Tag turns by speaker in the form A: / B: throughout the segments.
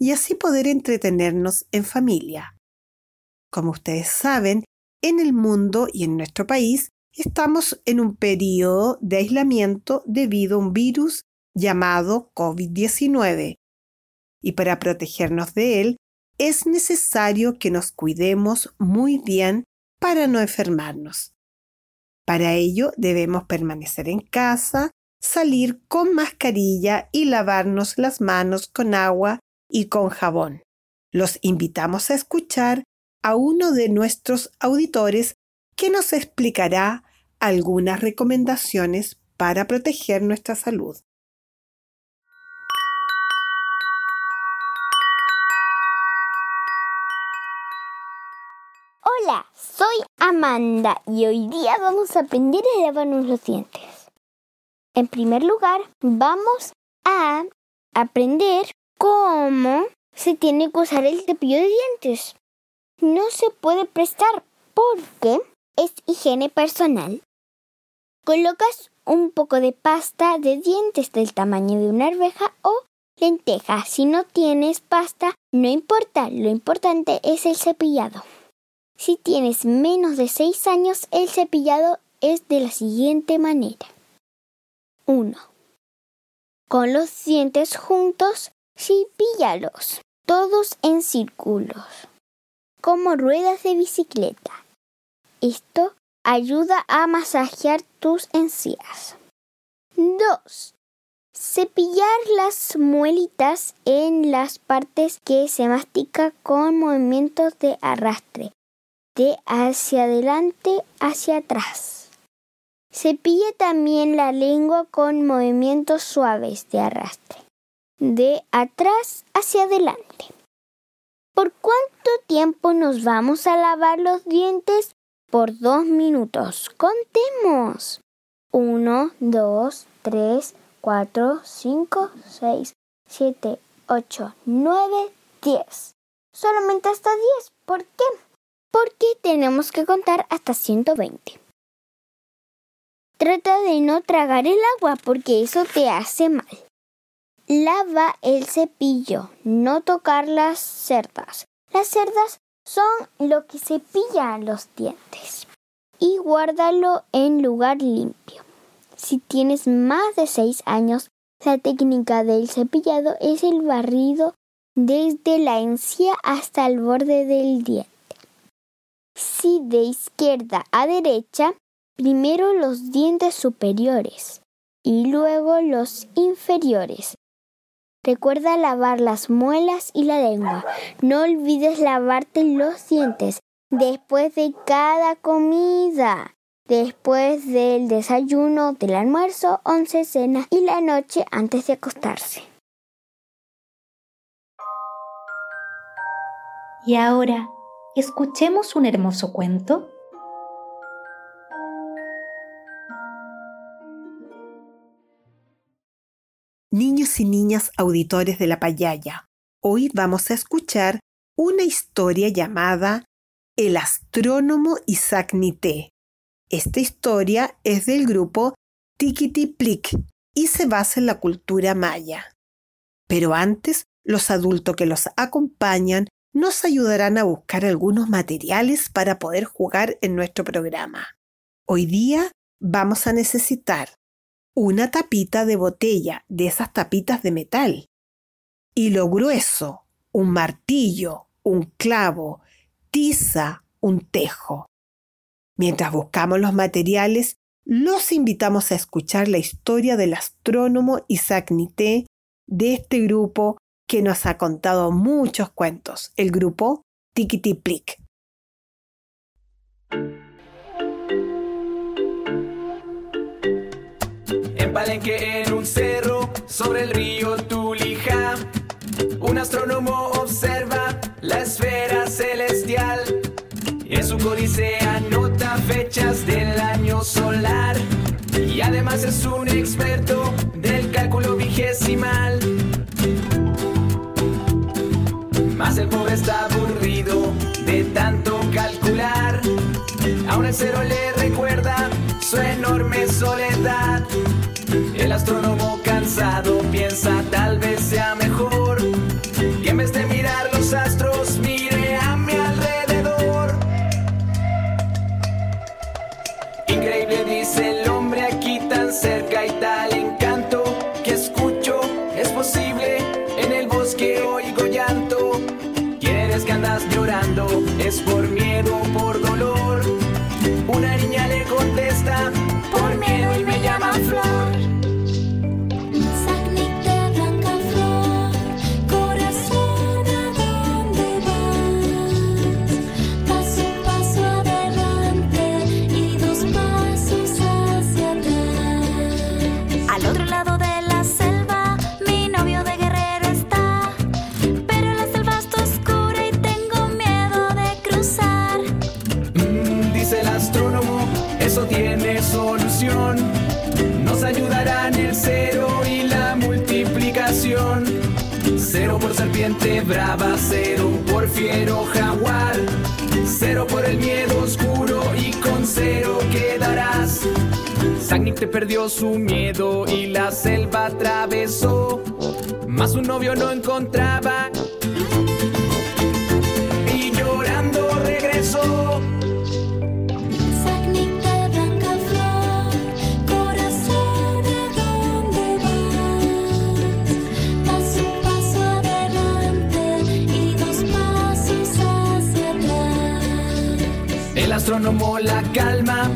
A: y así poder entretenernos en familia. Como ustedes saben, en el mundo y en nuestro país estamos en un periodo de aislamiento debido a un virus llamado COVID-19 y para protegernos de él es necesario que nos cuidemos muy bien para no enfermarnos. Para ello debemos permanecer en casa, salir con mascarilla y lavarnos las manos con agua y con jabón. Los invitamos a escuchar a uno de nuestros auditores que nos explicará algunas recomendaciones para proteger nuestra salud.
B: Hola, soy Amanda y hoy día vamos a aprender a lavarnos los dientes. En primer lugar, vamos a aprender cómo se tiene que usar el cepillo de dientes. No se puede prestar porque es higiene personal. Colocas un poco de pasta de dientes del tamaño de una arveja o lenteja. Si no tienes pasta, no importa, lo importante es el cepillado. Si tienes menos de 6 años, el cepillado es de la siguiente manera. 1. Con los dientes juntos, cepíllalos, todos en círculos, como ruedas de bicicleta. Esto ayuda a masajear tus encías. 2. Cepillar las muelitas en las partes que se mastica con movimientos de arrastre de hacia adelante hacia atrás. Cepille también la lengua con movimientos suaves de arrastre, de atrás hacia adelante. ¿Por cuánto tiempo nos vamos a lavar los dientes? Por dos minutos. Contemos. Uno, dos, tres, cuatro, cinco, seis, siete, ocho, nueve, diez. Solamente hasta diez. ¿Por qué? porque tenemos que contar hasta 120. Trata de no tragar el agua porque eso te hace mal. Lava el cepillo, no tocar las cerdas. Las cerdas son lo que cepilla los dientes. Y guárdalo en lugar limpio. Si tienes más de 6 años, la técnica del cepillado es el barrido desde la encía hasta el borde del diente. Si de izquierda a derecha, primero los dientes superiores y luego los inferiores. Recuerda lavar las muelas y la lengua. No olvides lavarte los dientes después de cada comida, después del desayuno, del almuerzo, once, cena y la noche antes de acostarse.
C: Y ahora escuchemos un hermoso cuento.
A: Niños y niñas auditores de la payaya, hoy vamos a escuchar una historia llamada El astrónomo Isaac Nité. Esta historia es del grupo Tikiti Plik y se basa en la cultura maya. Pero antes, los adultos que los acompañan nos ayudarán a buscar algunos materiales para poder jugar en nuestro programa. Hoy día vamos a necesitar una tapita de botella, de esas tapitas de metal, hilo grueso, un martillo, un clavo, tiza, un tejo. Mientras buscamos los materiales, los invitamos a escuchar la historia del astrónomo Isaac Nité de este grupo que nos ha contado muchos cuentos, el grupo Tikiti
D: En Palenque, en un cerro, sobre el río Tulija, un astrónomo observa la esfera celestial. En su códice anota fechas del año solar y además es un experto del cálculo vigesimal. Mas el pobre está aburrido de tanto calcular. Aún el cero le recuerda su enorme soledad. El astrónomo cansado piensa tal vez serpiente brava, cero por fiero jaguar. Cero por el miedo oscuro y con cero quedarás. Sagnik te perdió su miedo y la selva atravesó. Mas su novio no encontraba. Astrónomo la calma,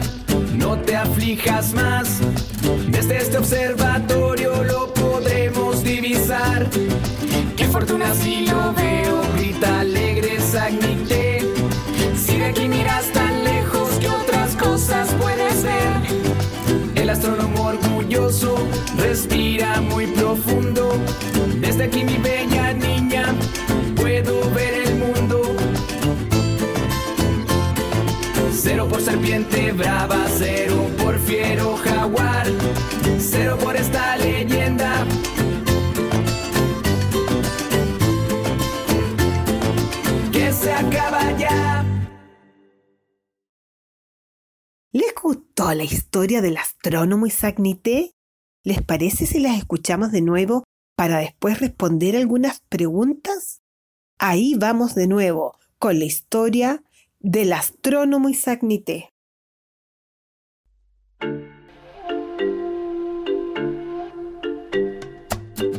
D: no te aflijas más. Desde este observatorio lo podremos divisar. Qué fortuna si lo veo, grita alegre Sagnite. Si de aquí miras tan lejos, ¿qué otras cosas puedes ver? El astrónomo orgulloso respira muy profundo. Desde aquí mi bella serpiente brava, cero por fiero jaguar, cero por esta leyenda. Que se acaba ya.
A: ¿Les gustó la historia del astrónomo Isaac Nité? ¿Les parece si las escuchamos de nuevo para después responder algunas preguntas? Ahí vamos de nuevo con la historia del astrónomo Isaac.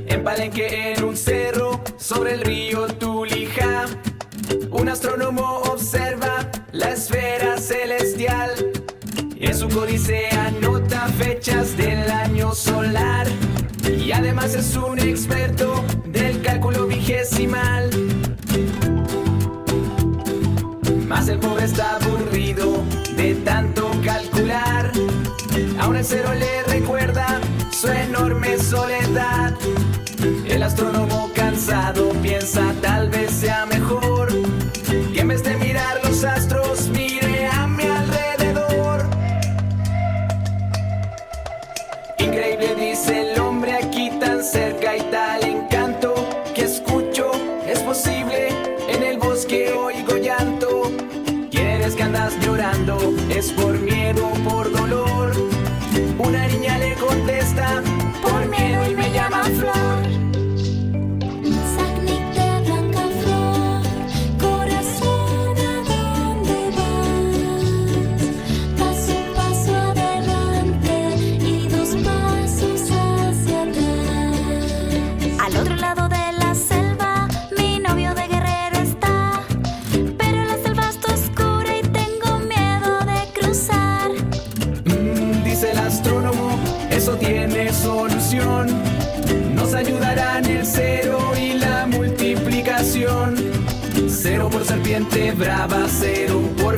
D: En Palenque, en un cerro, sobre el río Tulija, un astrónomo observa la esfera celestial. En su códice anota fechas del año solar y además es un experto del cálculo vigesimal. Mas el pobre está aburrido de tanto calcular. Aún el cero le recuerda su enorme soledad. El astrónomo cansado piensa tal vez sea mejor que en vez de mirar los astros mire a mi alrededor. Increíble dice el hombre aquí tan cerca y tal encanto que escucho es posible en el bosque división.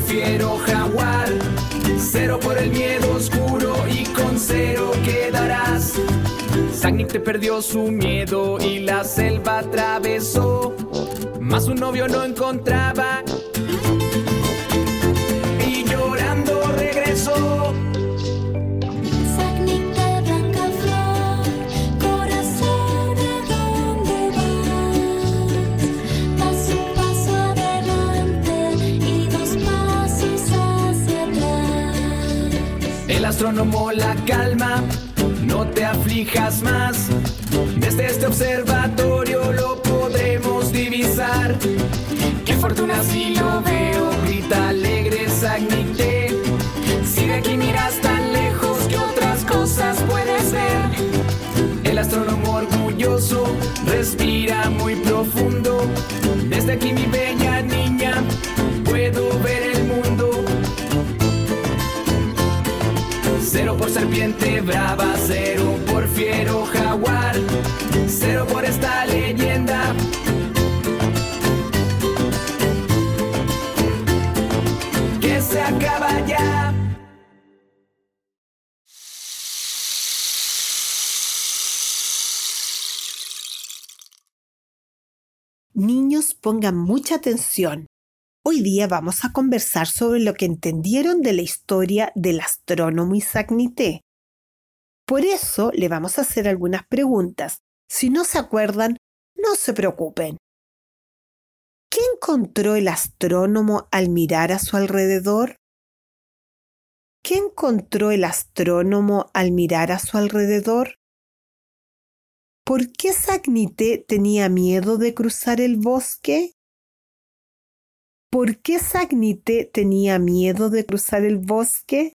D: Fiero jaguar. Cero por el miedo oscuro y con cero quedarás. Sagnik te perdió su miedo y la selva atravesó. Más su novio no encontraba. Astrónomo la calma, no te aflijas más. Desde este observatorio lo podremos divisar. Qué fortuna si lo veo, grita alegre Sagnite. Si de aquí miras tan lejos, ¿qué otras cosas puedes ver? El astrónomo orgulloso respira muy profundo. Desde aquí mi bella niña, Cero por serpiente brava, cero por fiero jaguar, cero por esta leyenda. Que se acaba ya.
A: Niños, pongan mucha atención. Hoy día vamos a conversar sobre lo que entendieron de la historia del astrónomo Isaac Nité. Por eso le vamos a hacer algunas preguntas. Si no se acuerdan, no se preocupen. ¿Qué encontró el astrónomo al mirar a su alrededor? ¿Qué encontró el astrónomo al mirar a su alrededor? ¿Por qué Sagnité tenía miedo de cruzar el bosque? ¿Por qué Sagnité tenía miedo de cruzar el bosque?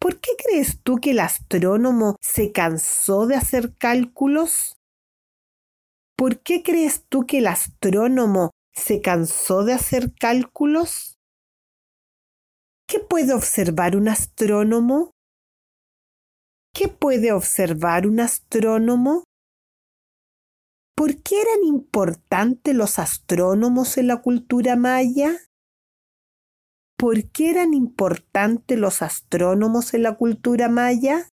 A: ¿Por qué crees tú que el astrónomo se cansó de hacer cálculos? ¿Por qué crees tú que el astrónomo se cansó de hacer cálculos? ¿Qué puede observar un astrónomo? ¿Qué puede observar un astrónomo? ¿Por qué eran importantes los astrónomos en la cultura maya? ¿Por qué eran importantes los astrónomos en la cultura maya?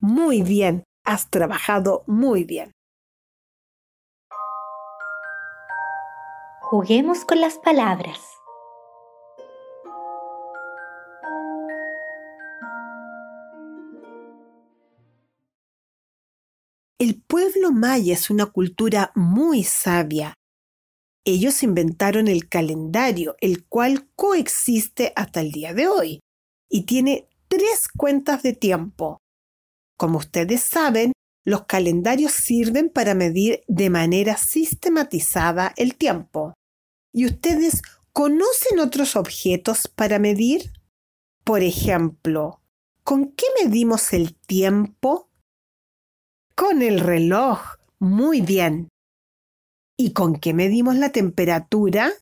A: Muy bien, has trabajado muy bien.
C: Juguemos con las palabras.
A: El pueblo maya es una cultura muy sabia. Ellos inventaron el calendario, el cual coexiste hasta el día de hoy, y tiene tres cuentas de tiempo. Como ustedes saben, los calendarios sirven para medir de manera sistematizada el tiempo. ¿Y ustedes conocen otros objetos para medir? Por ejemplo, ¿con qué medimos el tiempo? Con el reloj. Muy bien. ¿Y con qué medimos la temperatura?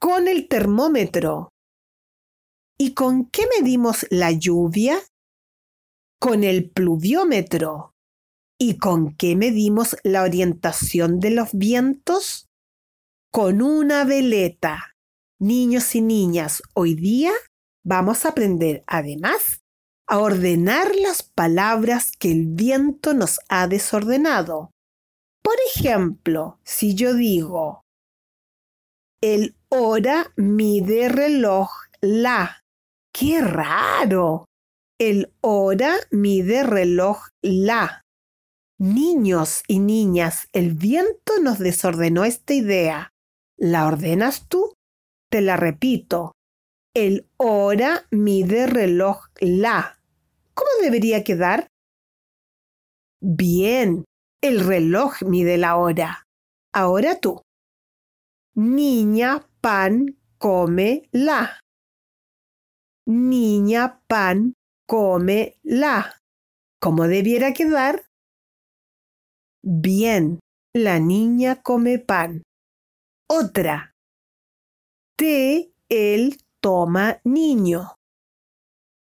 A: Con el termómetro. ¿Y con qué medimos la lluvia? Con el pluviómetro. ¿Y con qué medimos la orientación de los vientos? Con una veleta. Niños y niñas, hoy día vamos a aprender además a ordenar las palabras que el viento nos ha desordenado. Por ejemplo, si yo digo, el hora mide reloj la. ¡Qué raro! El hora mide reloj la. Niños y niñas, el viento nos desordenó esta idea. ¿La ordenas tú? Te la repito. El hora mide reloj la. ¿Cómo debería quedar? Bien, el reloj mide la hora. Ahora tú. Niña pan come la. Niña pan come la. ¿Cómo debiera quedar? Bien, la niña come pan. Otra. Té, él toma niño.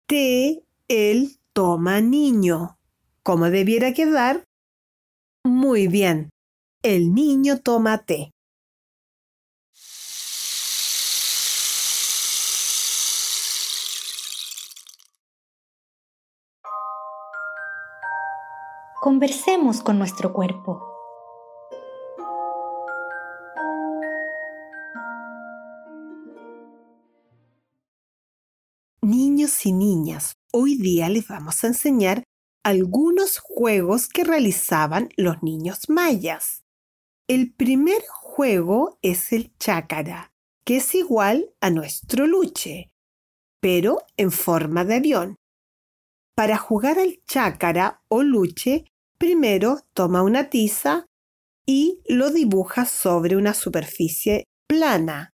A: Té, él toma niño. ¿Cómo debiera quedar? Muy bien. El niño toma té.
C: Conversemos con nuestro cuerpo.
A: Niños y niñas, hoy día les vamos a enseñar algunos juegos que realizaban los niños mayas. El primer juego es el chácara, que es igual a nuestro luche, pero en forma de avión. Para jugar al chácara o luche, primero toma una tiza y lo dibuja sobre una superficie plana.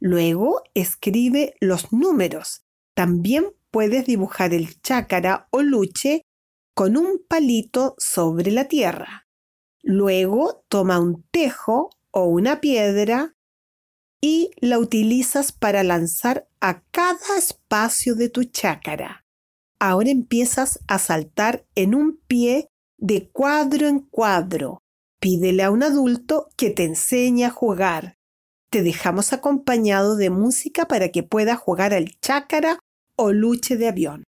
A: Luego escribe los números. También puedes dibujar el chácara o luche con un palito sobre la tierra. Luego toma un tejo o una piedra y la utilizas para lanzar a cada espacio de tu chácara. Ahora empiezas a saltar en un pie de cuadro en cuadro. Pídele a un adulto que te enseñe a jugar. Te dejamos acompañado de música para que puedas jugar al chácara o luche de avión.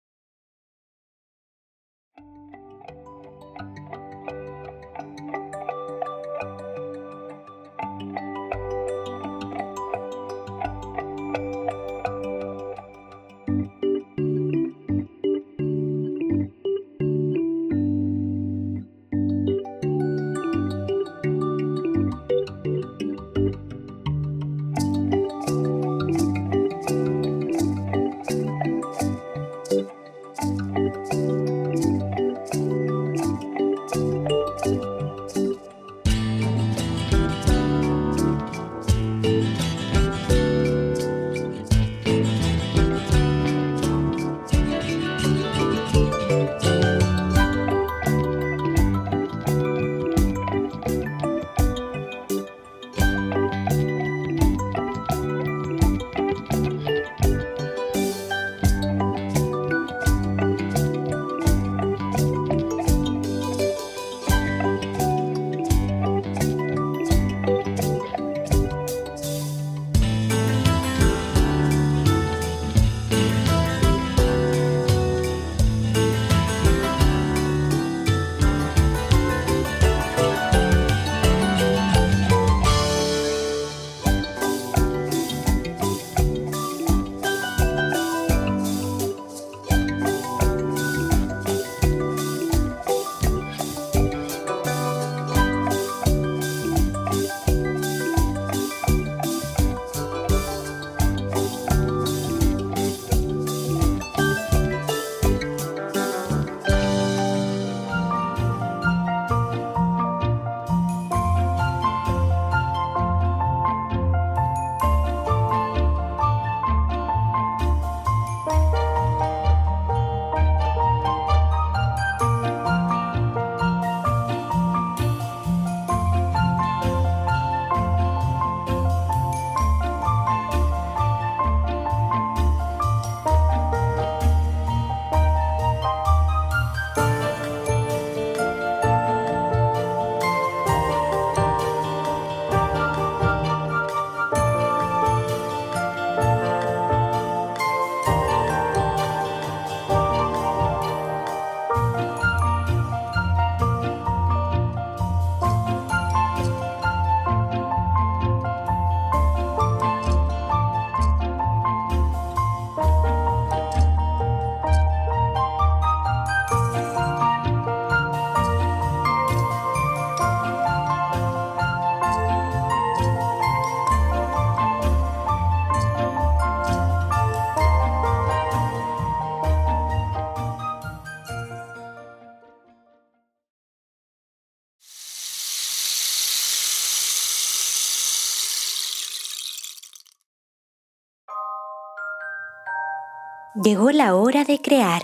C: Llegó la hora de crear.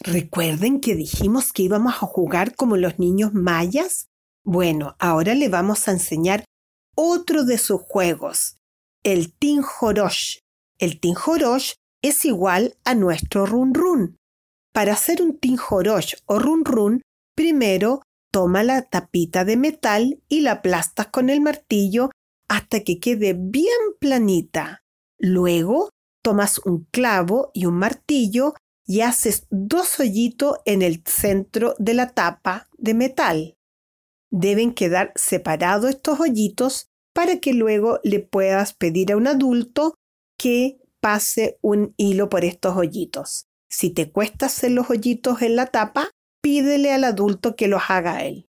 A: ¿Recuerden que dijimos que íbamos a jugar como los niños mayas? Bueno, ahora le vamos a enseñar otro de sus juegos, el tinjorosh. El tinjorosh es igual a nuestro run run. Para hacer un tinjorosh o run run, primero toma la tapita de metal y la aplastas con el martillo hasta que quede bien planita. Luego tomas un clavo y un martillo y haces dos hoyitos en el centro de la tapa de metal. Deben quedar separados estos hoyitos para que luego le puedas pedir a un adulto que pase un hilo por estos hoyitos. Si te cuesta hacer los hoyitos en la tapa, pídele al adulto que los haga él.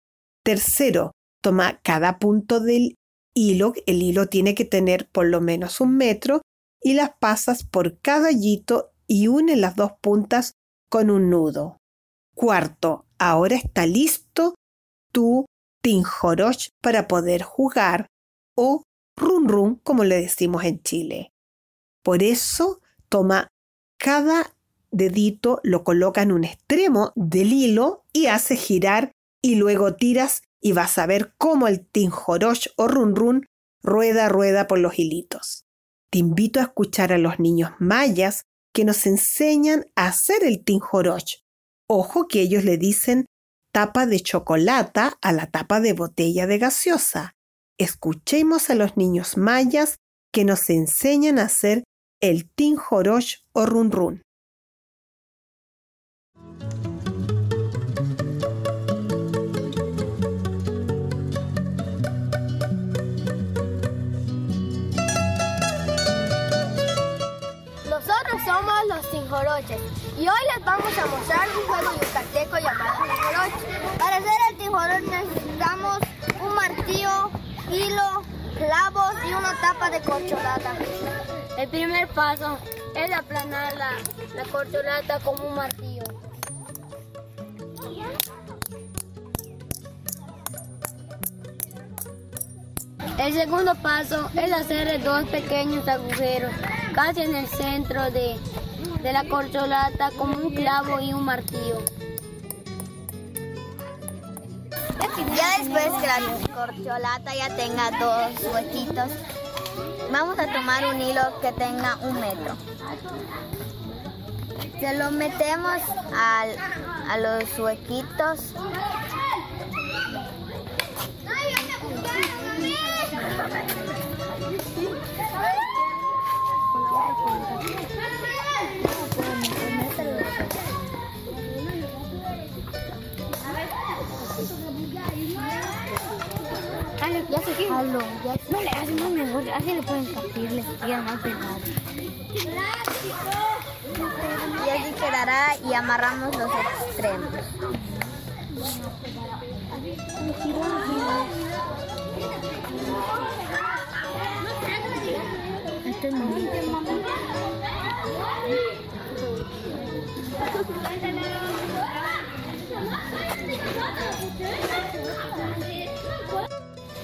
A: Tercero, toma cada punto del hilo, el hilo tiene que tener por lo menos un metro, y las pasas por cada hoyito y une las dos puntas con un nudo. Cuarto, ahora está listo tu tinjorosh para poder jugar o run run como le decimos en Chile. Por eso toma cada dedito, lo coloca en un extremo del hilo y hace girar y luego tiras y vas a ver cómo el tinjorosh o run run rueda rueda por los hilitos. Te invito a escuchar a los niños mayas que nos enseñan a hacer el tinjoroch. Ojo que ellos le dicen tapa de chocolata a la tapa de botella de gaseosa. Escuchemos a los niños mayas que nos enseñan a hacer el tinjoroch o run run.
E: Somos los tinjoroches y hoy les vamos a mostrar un juego yucateco llamado tinjoroche. Para hacer el tinjoroche necesitamos un martillo, hilo, clavos y una tapa de corcholata. El primer paso es aplanar la, la corcholata con un martillo. El segundo paso es hacer dos pequeños agujeros casi en el centro de, de la corcholata con un clavo y un martillo. Ya después que la corcholata ya tenga dos huequitos, vamos a tomar un hilo que tenga un metro. Se lo metemos al- a los huequitos. Ya se Aló, ya No le hagas más mejor, así le pueden partir, les queda más pegado. Y así quedará y amarramos los extremos.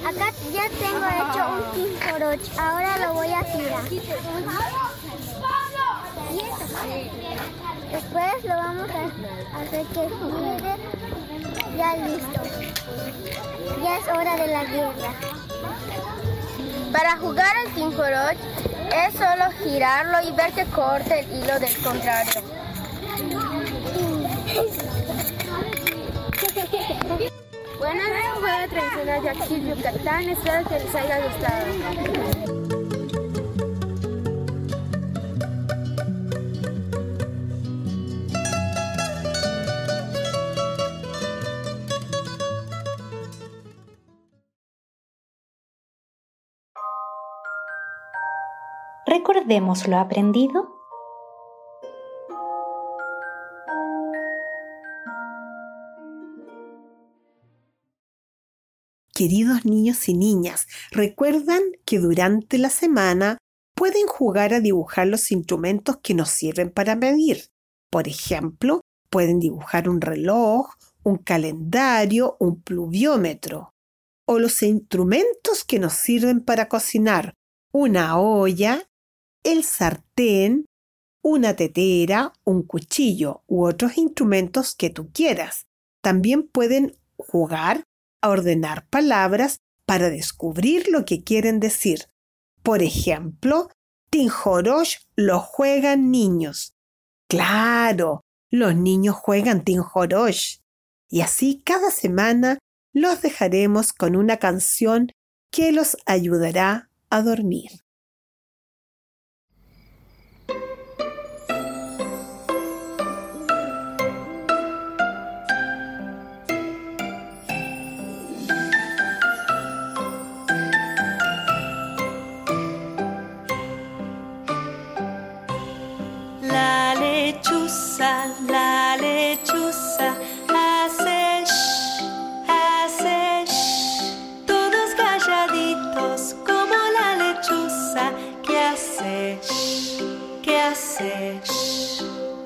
E: Acá ya tengo hecho un tinjoroch, ahora lo voy a girar. Después lo vamos a hacer que gire. Ya listo. Ya es hora de la guerra. Para jugar al tinjoroch es solo girarlo y ver que corte el hilo del contrario. Bueno, es un juego tradicional de aquí Yucatán. Espero que les haya gustado.
C: Recordemos lo aprendido.
A: Queridos niños y niñas, recuerdan que durante la semana pueden jugar a dibujar los instrumentos que nos sirven para medir. Por ejemplo, pueden dibujar un reloj, un calendario, un pluviómetro. O los instrumentos que nos sirven para cocinar, una olla, el sartén, una tetera, un cuchillo u otros instrumentos que tú quieras. También pueden jugar a ordenar palabras para descubrir lo que quieren decir. Por ejemplo, Tinjorosh lo juegan niños. Claro, los niños juegan Tinjorosh. Y así cada semana los dejaremos con una canción que los ayudará a dormir.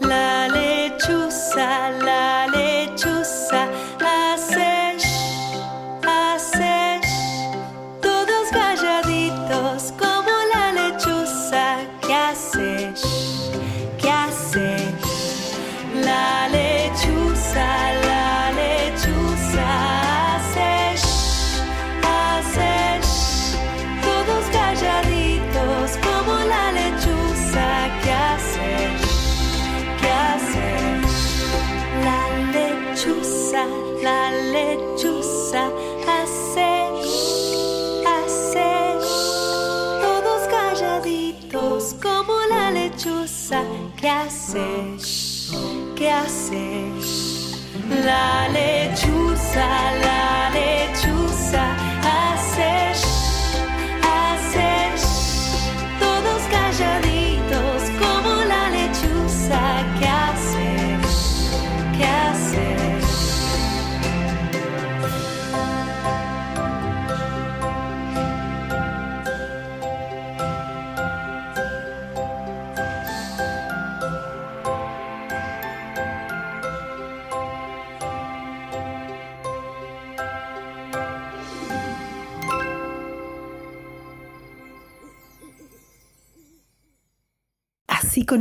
F: La lechuza, la La lechuza,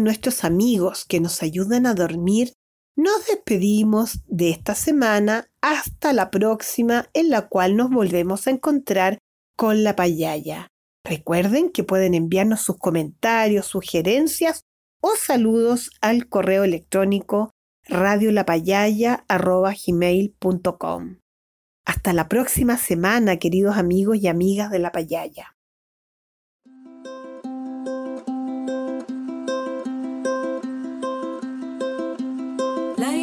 A: nuestros amigos que nos ayudan a dormir, nos despedimos de esta semana hasta la próxima en la cual nos volvemos a encontrar con la payaya. Recuerden que pueden enviarnos sus comentarios, sugerencias o saludos al correo electrónico radiolapayaya.gmail.com. Hasta la próxima semana, queridos amigos y amigas de la payaya.